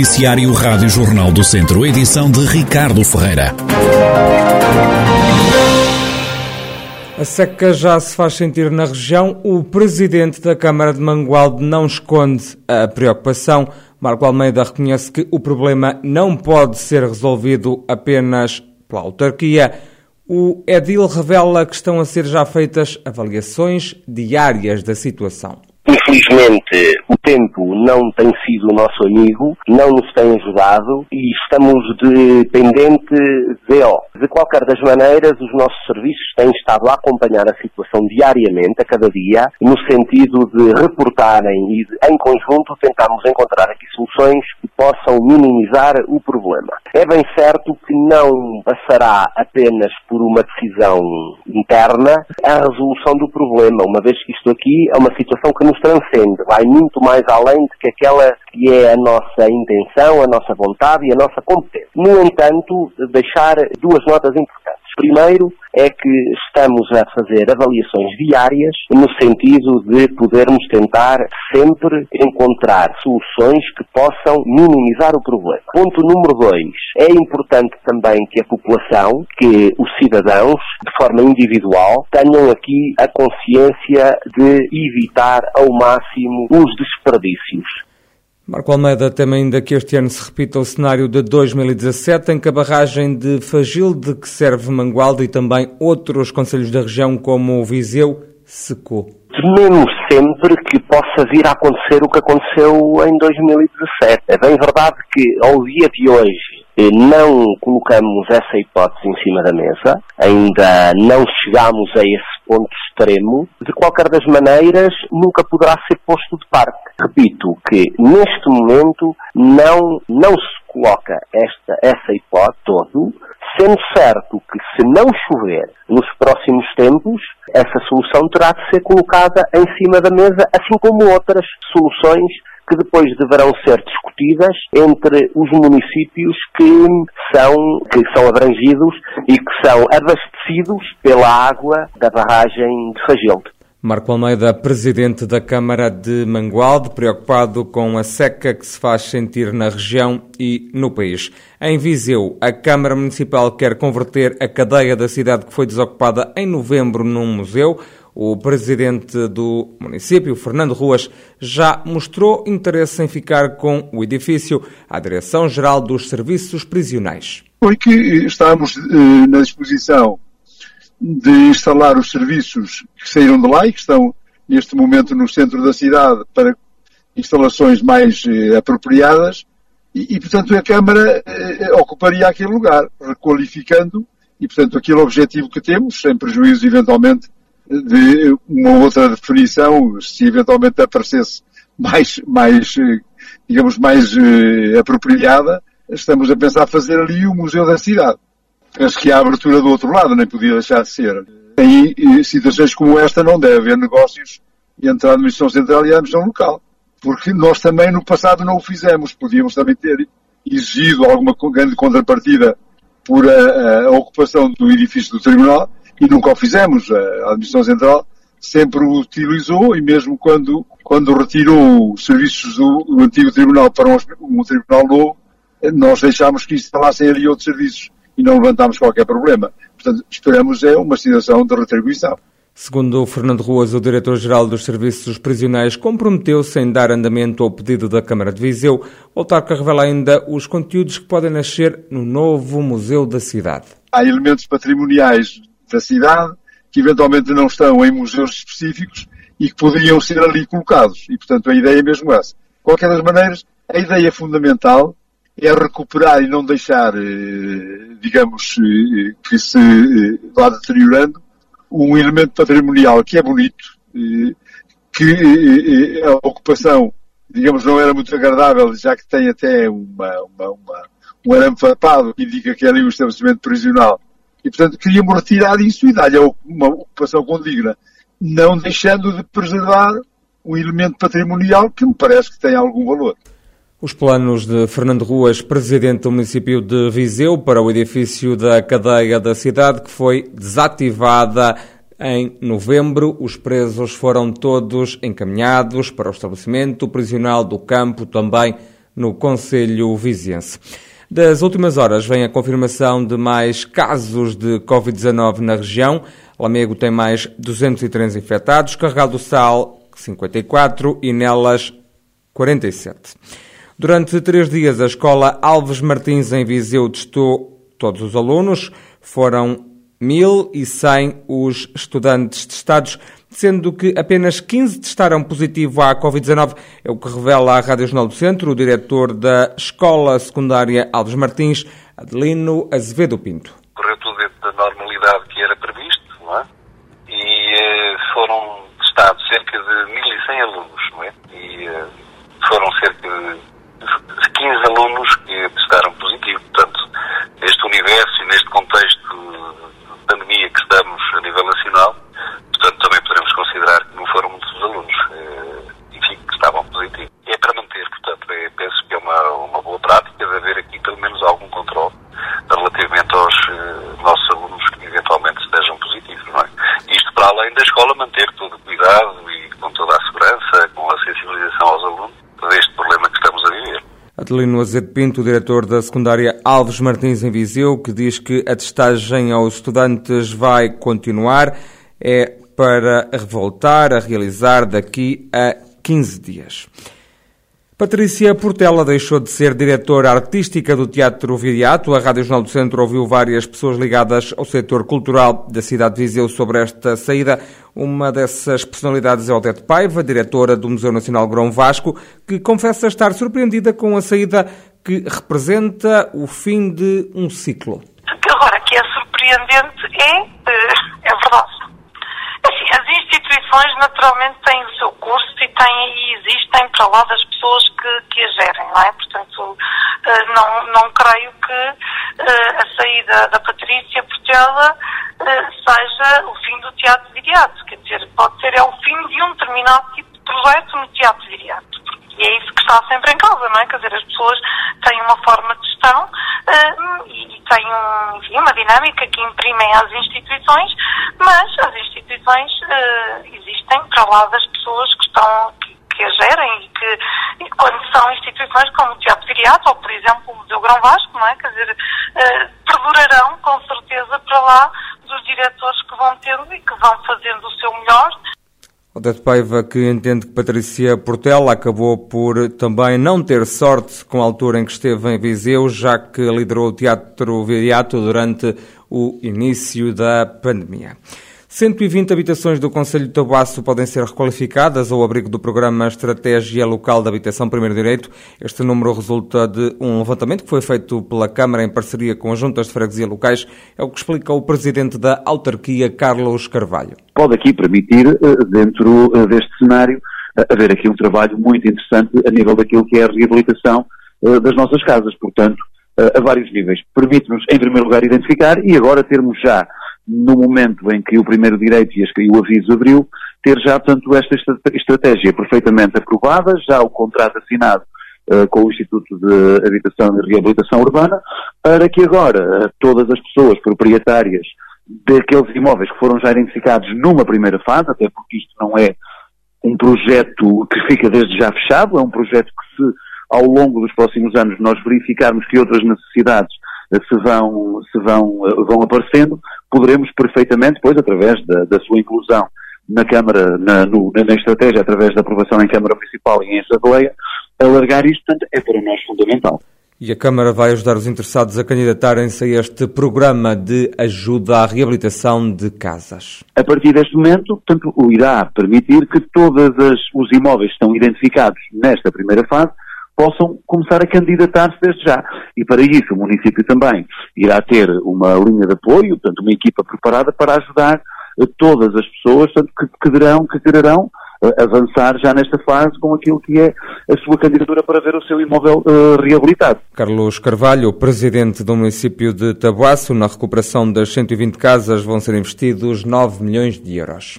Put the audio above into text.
Noticiário Rádio Jornal do Centro, edição de Ricardo Ferreira. A seca já se faz sentir na região. O presidente da Câmara de Mangualde não esconde a preocupação. Marco Almeida reconhece que o problema não pode ser resolvido apenas pela autarquia. O Edil revela que estão a ser já feitas avaliações diárias da situação. Infelizmente, o tempo não tem sido o nosso amigo, não nos tem ajudado e estamos dependentes de O. De qualquer das maneiras, os nossos serviços têm estado a acompanhar a situação diariamente, a cada dia, no sentido de reportarem e, em conjunto, tentarmos encontrar aqui soluções que possam minimizar o problema. É bem certo que não passará apenas por uma decisão interna a resolução do problema, uma vez que isto aqui é uma situação que nos transcende, vai muito mais além do que aquela que é a nossa intenção, a nossa vontade e a nossa competência. No entanto, deixar duas notas importantes. Primeiro é que estamos a fazer avaliações diárias no sentido de podermos tentar sempre encontrar soluções que possam minimizar o problema. Ponto número dois. É importante também que a população, que os cidadãos, de forma individual, tenham aqui a consciência de evitar ao máximo os desperdícios. Marco Almeida teme ainda que este ano se repita o cenário de 2017, em que a barragem de Fagilde, que serve Mangualde e também outros conselhos da região, como o Viseu, secou. Tememos sempre que possa vir a acontecer o que aconteceu em 2017. É bem verdade que, ao dia de hoje, não colocamos essa hipótese em cima da mesa, ainda não chegamos a esse ponto extremo, de qualquer das maneiras, nunca poderá ser posto de parte. Repito que, neste momento, não, não se coloca esta, essa hipótese todo, sendo certo que se não chover nos próximos tempos, essa solução terá de ser colocada em cima da mesa, assim como outras soluções que depois deverão ser discutidas entre os municípios que são, que são abrangidos e que são abastecidos pela água da barragem de Fagilde. Marco Almeida, presidente da Câmara de Mangualde, preocupado com a seca que se faz sentir na região e no país. Em Viseu, a Câmara Municipal quer converter a cadeia da cidade que foi desocupada em novembro num museu. O presidente do município, Fernando Ruas, já mostrou interesse em ficar com o edifício à Direção-Geral dos Serviços Prisionais. Foi que estamos eh, na disposição de instalar os serviços que saíram de lá e que estão neste momento no centro da cidade para instalações mais eh, apropriadas e, e, portanto, a Câmara eh, ocuparia aquele lugar, requalificando e, portanto, aquele objetivo que temos, sem prejuízo, eventualmente, de uma outra definição, se eventualmente aparecesse mais, mais digamos, mais eh, apropriada, estamos a pensar fazer ali o Museu da Cidade. Penso que a abertura do outro lado nem podia deixar de ser. Em situações como esta não deve haver negócios entre a Administração Central e a Administração Local. Porque nós também no passado não o fizemos. Podíamos também ter exigido alguma grande contrapartida por a, a ocupação do edifício do Tribunal e nunca o fizemos. A Administração Central sempre o utilizou e mesmo quando, quando retirou os serviços do, do antigo Tribunal para um, um, Tribunal novo, nós deixámos que instalassem ali outros serviços e não levantámos qualquer problema. Portanto, esperamos é uma situação de retribuição. Segundo o Fernando Ruas, o diretor-geral dos Serviços Prisionais comprometeu-se em dar andamento ao pedido da Câmara de Viseu. O autarca revela ainda os conteúdos que podem nascer no novo Museu da Cidade. Há elementos patrimoniais da cidade, que eventualmente não estão em museus específicos e que poderiam ser ali colocados. E, portanto, a ideia é mesmo essa. De qualquer das maneiras, a ideia fundamental é recuperar e não deixar, eh, digamos, eh, que se eh, vá deteriorando um elemento patrimonial que é bonito, que a ocupação, digamos, não era muito agradável, já que tem até uma, uma, uma um arame farpado que indica que é ali um estabelecimento prisional e, portanto, queríamos retirar isso e dar-lhe uma ocupação condigna, não deixando de preservar um elemento patrimonial que me parece que tem algum valor. Os planos de Fernando Ruas, presidente do município de Viseu, para o edifício da cadeia da cidade, que foi desativada em novembro. Os presos foram todos encaminhados para o estabelecimento prisional do campo, também no Conselho Viziense. Das últimas horas vem a confirmação de mais casos de Covid-19 na região. Lamego tem mais 203 infectados, Carregado do Sal 54 e Nelas 47. Durante três dias, a escola Alves Martins em Viseu testou todos os alunos. Foram 1.100 os estudantes testados, sendo que apenas 15 testaram positivo à Covid-19. É o que revela à Rádio Jornal do Centro o diretor da Escola Secundária Alves Martins, Adelino Azevedo Pinto. Correu tudo dentro da normalidade que era previsto, não é? E eh, foram testados cerca de 1.100 alunos, não é? E eh, foram cerca de 15 alunos que testaram positivo. Portanto, neste universo e neste contexto pandemia que estamos a nível nacional, portanto também poderemos considerar que não foram muitos alunos, eh, enfim, que estavam positivos. É para manter, portanto, é, penso que é uma, uma boa prática de haver aqui pelo menos algum controle relativamente aos eh, nossos alunos que eventualmente estejam positivos, não é? Isto para além da escola manter todo o cuidado e com toda a segurança, com a sensibilização aos alunos deste problema que estamos a viver. Adelino Azedo Pinto, diretor da secundária Alves Martins em Viseu, que diz que a testagem aos estudantes vai continuar, é para revoltar a realizar daqui a 15 dias. Patrícia Portela deixou de ser diretora artística do Teatro Viriato. A Rádio Jornal do Centro ouviu várias pessoas ligadas ao setor cultural da cidade de Viseu sobre esta saída. Uma dessas personalidades é Odete Paiva, diretora do Museu Nacional Grão Vasco, que confessa estar surpreendida com a saída que representa o fim de um ciclo. Agora, que é surpreendente é, eh, é verdade. Assim, as instituições naturalmente têm o seu curso e, têm, e existem para lá das pessoas que, que a gerem, não é? Portanto, eh, não, não creio que eh, a saída da Patrícia Portela eh, seja o fim do teatro viriato. Quer dizer, pode ser é o fim de um determinado tipo de projeto no teatro viriato. E é isso que está sempre em causa, não é? Quer dizer, as pessoas têm uma forma de gestão uh, e, têm um, enfim, uma dinâmica que imprimem às instituições, mas as instituições uh, existem para lá das pessoas que estão, que, que a gerem e que, e quando instituições como o Teatro Viriato ou, por exemplo, o Museu Grão Vasco, não é? Quer dizer, uh, perdurarão com certeza para lá dos diretores que vão tendo e que vão fazendo o seu melhor Odete Paiva, que entende que Patrícia Portela acabou por também não ter sorte com a altura em que esteve em Viseu, já que liderou o Teatro Viriato durante o início da pandemia. 120 habitações do Conselho de Tabuaço podem ser requalificadas ao abrigo do programa Estratégia Local de Habitação Primeiro Direito. Este número resulta de um levantamento que foi feito pela Câmara em parceria com as juntas de freguesia locais. É o que explica o presidente da autarquia, Carlos Carvalho. Pode aqui permitir, eh, dentro eh, deste cenário, eh, haver aqui um trabalho muito interessante a nível daquilo que é a reabilitação das nossas casas. Portanto, a vários níveis. Permite-nos, em primeiro lugar, identificar e agora termos já no momento em que o primeiro direito e o aviso abriu, ter já, portanto, esta estratégia perfeitamente aprovada, já o contrato assinado uh, com o Instituto de Habitação e Reabilitação Urbana, para que agora uh, todas as pessoas proprietárias daqueles imóveis que foram já identificados numa primeira fase, até porque isto não é um projeto que fica desde já fechado, é um projeto que se ao longo dos próximos anos nós verificarmos que outras necessidades se vão, se vão, vão aparecendo, poderemos perfeitamente, depois, através da, da sua inclusão na Câmara, na, no, na estratégia, através da aprovação em Câmara Municipal e em Assembleia, alargar isto, portanto, é para nós fundamental. E a Câmara vai ajudar os interessados a candidatarem-se a este programa de ajuda à reabilitação de casas. A partir deste momento, portanto, o irá permitir que todos os imóveis que estão identificados nesta primeira fase possam começar a candidatar-se desde já. E para isso o município também irá ter uma linha de apoio, portanto uma equipa preparada para ajudar todas as pessoas portanto, que, que, quererão, que quererão uh, avançar já nesta fase com aquilo que é a sua candidatura para ver o seu imóvel uh, reabilitado. Carlos Carvalho, presidente do município de Tabuaço, na recuperação das 120 casas vão ser investidos 9 milhões de euros.